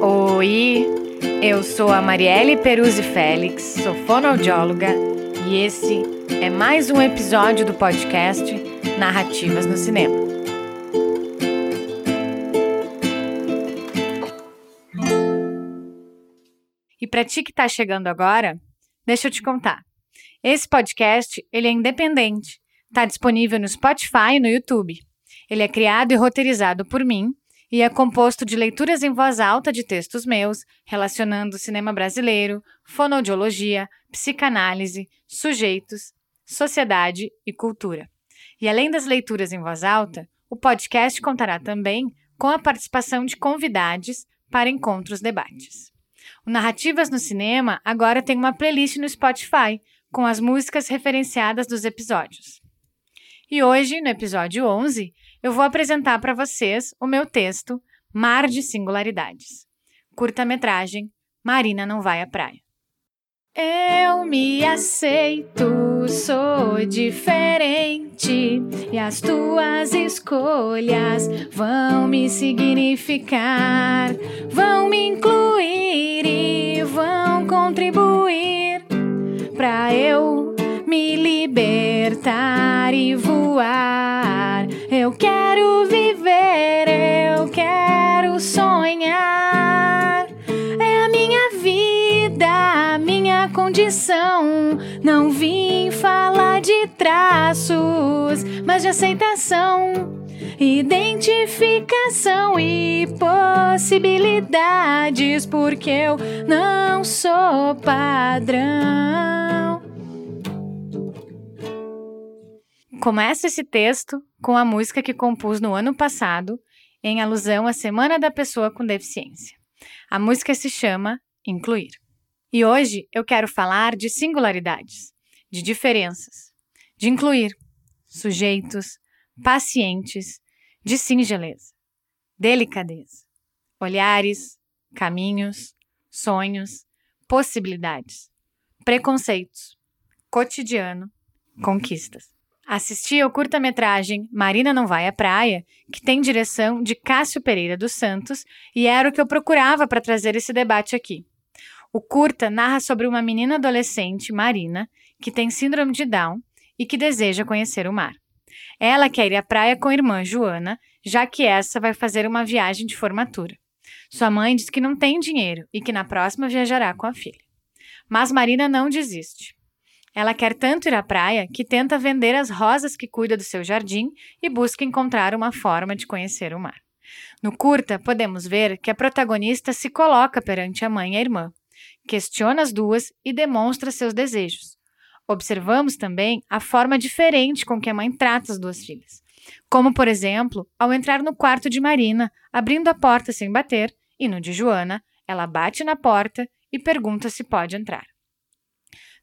Oi, eu sou a Marielle Peruzzi Félix, sou fonoaudióloga e esse é mais um episódio do podcast Narrativas no Cinema. E para ti que está chegando agora, deixa eu te contar. Esse podcast ele é independente, está disponível no Spotify e no YouTube. Ele é criado e roteirizado por mim e é composto de leituras em voz alta de textos meus, relacionando cinema brasileiro, fonoaudiologia, psicanálise, sujeitos, sociedade e cultura. E além das leituras em voz alta, o podcast contará também com a participação de convidados para encontros debates. O Narrativas no Cinema agora tem uma playlist no Spotify com as músicas referenciadas dos episódios. E hoje, no episódio 11, eu vou apresentar para vocês o meu texto Mar de Singularidades. Curta-metragem Marina não vai à praia. Eu me aceito, sou diferente e as tuas escolhas vão me significar, vão me incluir e vão contribuir para eu me libertar e voar. Eu quero viver, eu quero sonhar. É a minha vida, a minha condição. Não vim falar de traços, mas de aceitação. Identificação e possibilidades, porque eu não sou padrão. Começo esse texto com a música que compus no ano passado, em alusão à Semana da Pessoa com Deficiência. A música se chama Incluir. E hoje eu quero falar de singularidades, de diferenças, de incluir sujeitos, pacientes, de singeleza, delicadeza, olhares, caminhos, sonhos, possibilidades, preconceitos, cotidiano, conquistas. Assisti ao curta-metragem Marina Não Vai à Praia, que tem direção de Cássio Pereira dos Santos, e era o que eu procurava para trazer esse debate aqui. O curta narra sobre uma menina adolescente, Marina, que tem síndrome de Down e que deseja conhecer o mar. Ela quer ir à praia com a irmã Joana, já que essa vai fazer uma viagem de formatura. Sua mãe diz que não tem dinheiro e que na próxima viajará com a filha. Mas Marina não desiste. Ela quer tanto ir à praia que tenta vender as rosas que cuida do seu jardim e busca encontrar uma forma de conhecer o mar. No curta, podemos ver que a protagonista se coloca perante a mãe e a irmã, questiona as duas e demonstra seus desejos. Observamos também a forma diferente com que a mãe trata as duas filhas. Como, por exemplo, ao entrar no quarto de Marina, abrindo a porta sem bater, e no de Joana, ela bate na porta e pergunta se pode entrar.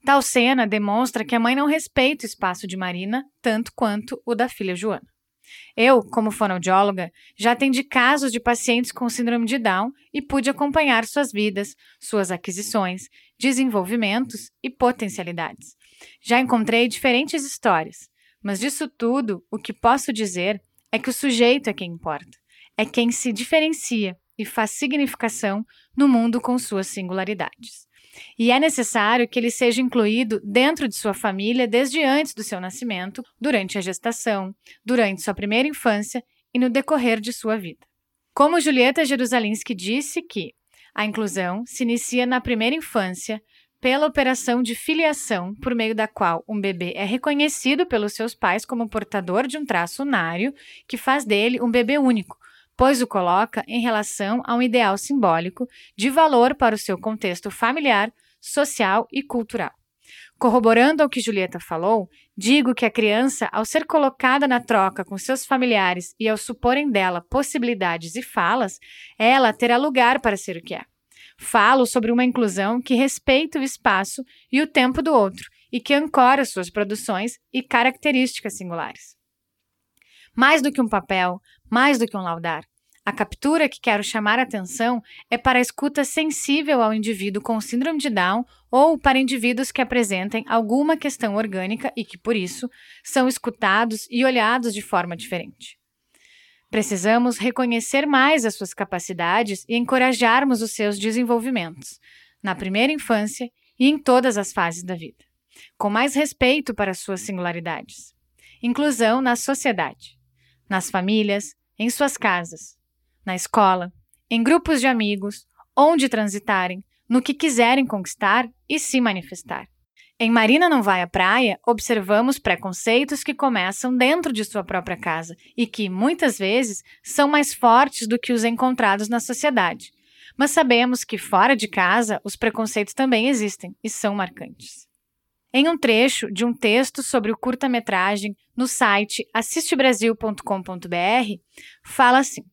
Tal cena demonstra que a mãe não respeita o espaço de Marina tanto quanto o da filha Joana. Eu, como fonoaudióloga, já atendi casos de pacientes com síndrome de Down e pude acompanhar suas vidas, suas aquisições, desenvolvimentos e potencialidades. Já encontrei diferentes histórias, mas disso tudo, o que posso dizer é que o sujeito é quem importa, é quem se diferencia e faz significação no mundo com suas singularidades. E é necessário que ele seja incluído dentro de sua família desde antes do seu nascimento, durante a gestação, durante sua primeira infância e no decorrer de sua vida. Como Julieta Jerusalinski disse que a inclusão se inicia na primeira infância pela operação de filiação, por meio da qual um bebê é reconhecido pelos seus pais como portador de um traço unário que faz dele um bebê único, pois o coloca em relação a um ideal simbólico de valor para o seu contexto familiar, social e cultural. Corroborando ao que Julieta falou, digo que a criança, ao ser colocada na troca com seus familiares e ao suporem dela possibilidades e falas, ela terá lugar para ser o que é. Falo sobre uma inclusão que respeita o espaço e o tempo do outro e que ancora suas produções e características singulares. Mais do que um papel, mais do que um laudar, A captura que quero chamar a atenção é para a escuta sensível ao indivíduo com síndrome de Down ou para indivíduos que apresentem alguma questão orgânica e que, por isso, são escutados e olhados de forma diferente. Precisamos reconhecer mais as suas capacidades e encorajarmos os seus desenvolvimentos, na primeira infância e em todas as fases da vida, com mais respeito para suas singularidades. Inclusão na sociedade, nas famílias, em suas casas, na escola, em grupos de amigos, onde transitarem, no que quiserem conquistar e se manifestar. Em Marina Não Vai à Praia, observamos preconceitos que começam dentro de sua própria casa e que, muitas vezes, são mais fortes do que os encontrados na sociedade. Mas sabemos que, fora de casa, os preconceitos também existem e são marcantes. Em um trecho de um texto sobre o curta-metragem no site assistebrasil.com.br, fala assim: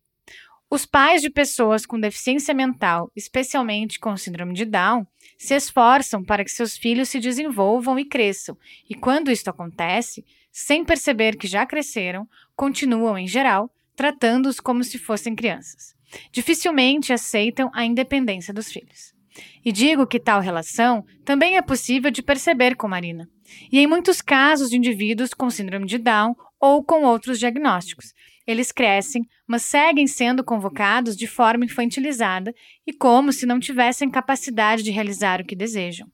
os pais de pessoas com deficiência mental, especialmente com síndrome de Down, se esforçam para que seus filhos se desenvolvam e cresçam, e quando isto acontece, sem perceber que já cresceram, continuam, em geral, tratando-os como se fossem crianças. Dificilmente aceitam a independência dos filhos. E digo que tal relação também é possível de perceber com Marina. E em muitos casos de indivíduos com síndrome de Down ou com outros diagnósticos, eles crescem, mas seguem sendo convocados de forma infantilizada e como se não tivessem capacidade de realizar o que desejam.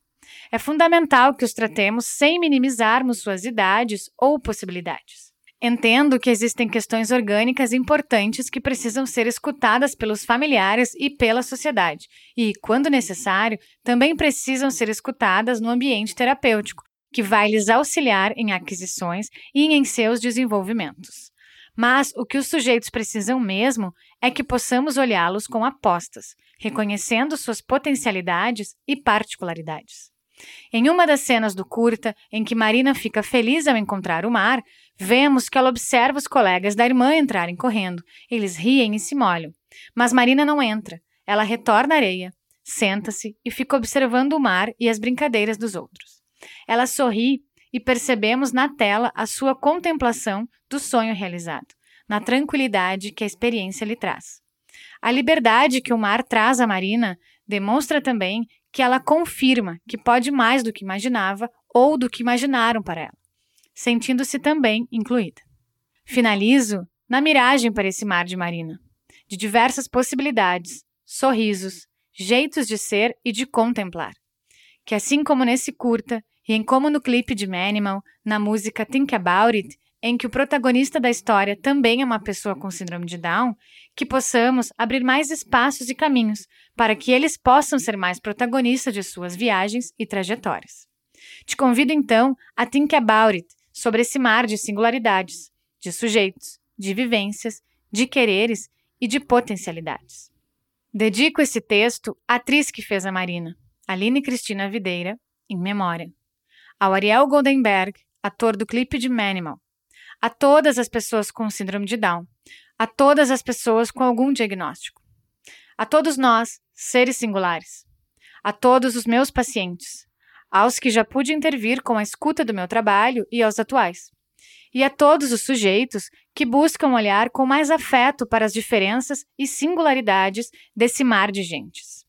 É fundamental que os tratemos sem minimizarmos suas idades ou possibilidades. Entendo que existem questões orgânicas importantes que precisam ser escutadas pelos familiares e pela sociedade, e, quando necessário, também precisam ser escutadas no ambiente terapêutico, que vai lhes auxiliar em aquisições e em seus desenvolvimentos. Mas o que os sujeitos precisam mesmo é que possamos olhá-los com apostas, reconhecendo suas potencialidades e particularidades. Em uma das cenas do curta, em que Marina fica feliz ao encontrar o mar, vemos que ela observa os colegas da irmã entrarem correndo. Eles riem e se molham. Mas Marina não entra. Ela retorna à areia, senta-se e fica observando o mar e as brincadeiras dos outros. Ela sorri e percebemos na tela a sua contemplação do sonho realizado, na tranquilidade que a experiência lhe traz. A liberdade que o mar traz à Marina demonstra também que ela confirma que pode mais do que imaginava ou do que imaginaram para ela, sentindo-se também incluída. Finalizo na miragem para esse mar de Marina, de diversas possibilidades, sorrisos, jeitos de ser e de contemplar. Que assim como nesse curta, e em como no clipe de Manimal, na música Think About It, em que o protagonista da história também é uma pessoa com síndrome de Down, que possamos abrir mais espaços e caminhos para que eles possam ser mais protagonistas de suas viagens e trajetórias. Te convido então a think about it sobre esse mar de singularidades, de sujeitos, de vivências, de quereres e de potencialidades. Dedico esse texto à atriz que fez a Marina, Aline Cristina Videira, em memória ao Ariel Goldenberg, ator do clipe de Manimal, a todas as pessoas com síndrome de Down, a todas as pessoas com algum diagnóstico, a todos nós, seres singulares, a todos os meus pacientes, aos que já pude intervir com a escuta do meu trabalho e aos atuais, e a todos os sujeitos que buscam olhar com mais afeto para as diferenças e singularidades desse mar de gentes.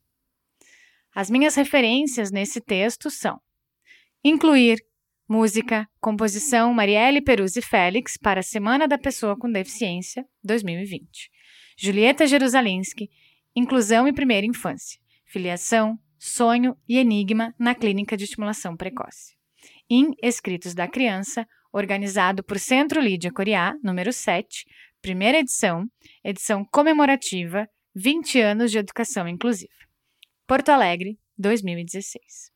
As minhas referências nesse texto são Incluir música, composição Marielle Peruzzi Félix para a Semana da Pessoa com Deficiência 2020. Julieta Jerusalinski, Inclusão e Primeira Infância, Filiação, Sonho e Enigma na Clínica de Estimulação Precoce. Em Escritos da Criança, organizado por Centro Lídia Coriá, número 7, primeira edição, edição comemorativa 20 anos de educação inclusiva. Porto Alegre, 2016.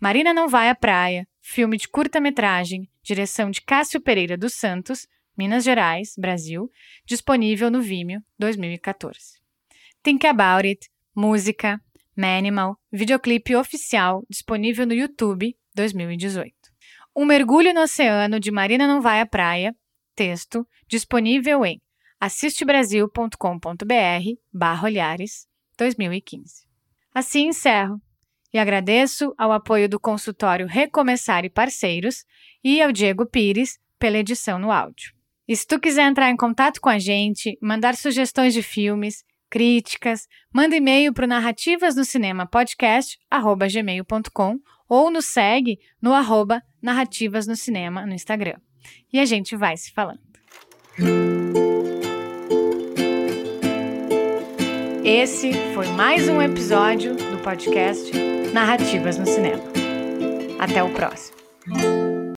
Marina Não Vai à Praia, filme de curta-metragem, direção de Cássio Pereira dos Santos, Minas Gerais, Brasil, disponível no Vimeo 2014. Think About It, música, Manimal, videoclipe oficial, disponível no YouTube 2018. Um mergulho no oceano de Marina Não Vai à Praia, texto, disponível em assistebrasil.com.br barra olhares 2015. Assim encerro e agradeço ao apoio do consultório Recomeçar e Parceiros e ao Diego Pires pela edição no áudio. E se tu quiser entrar em contato com a gente, mandar sugestões de filmes, críticas, manda e-mail para Narrativas no Cinema Podcast, gmail.com ou nos segue no arroba Narrativas no Cinema no Instagram. E a gente vai se falando. Esse foi mais um episódio do podcast Narrativas no Cinema. Até o próximo.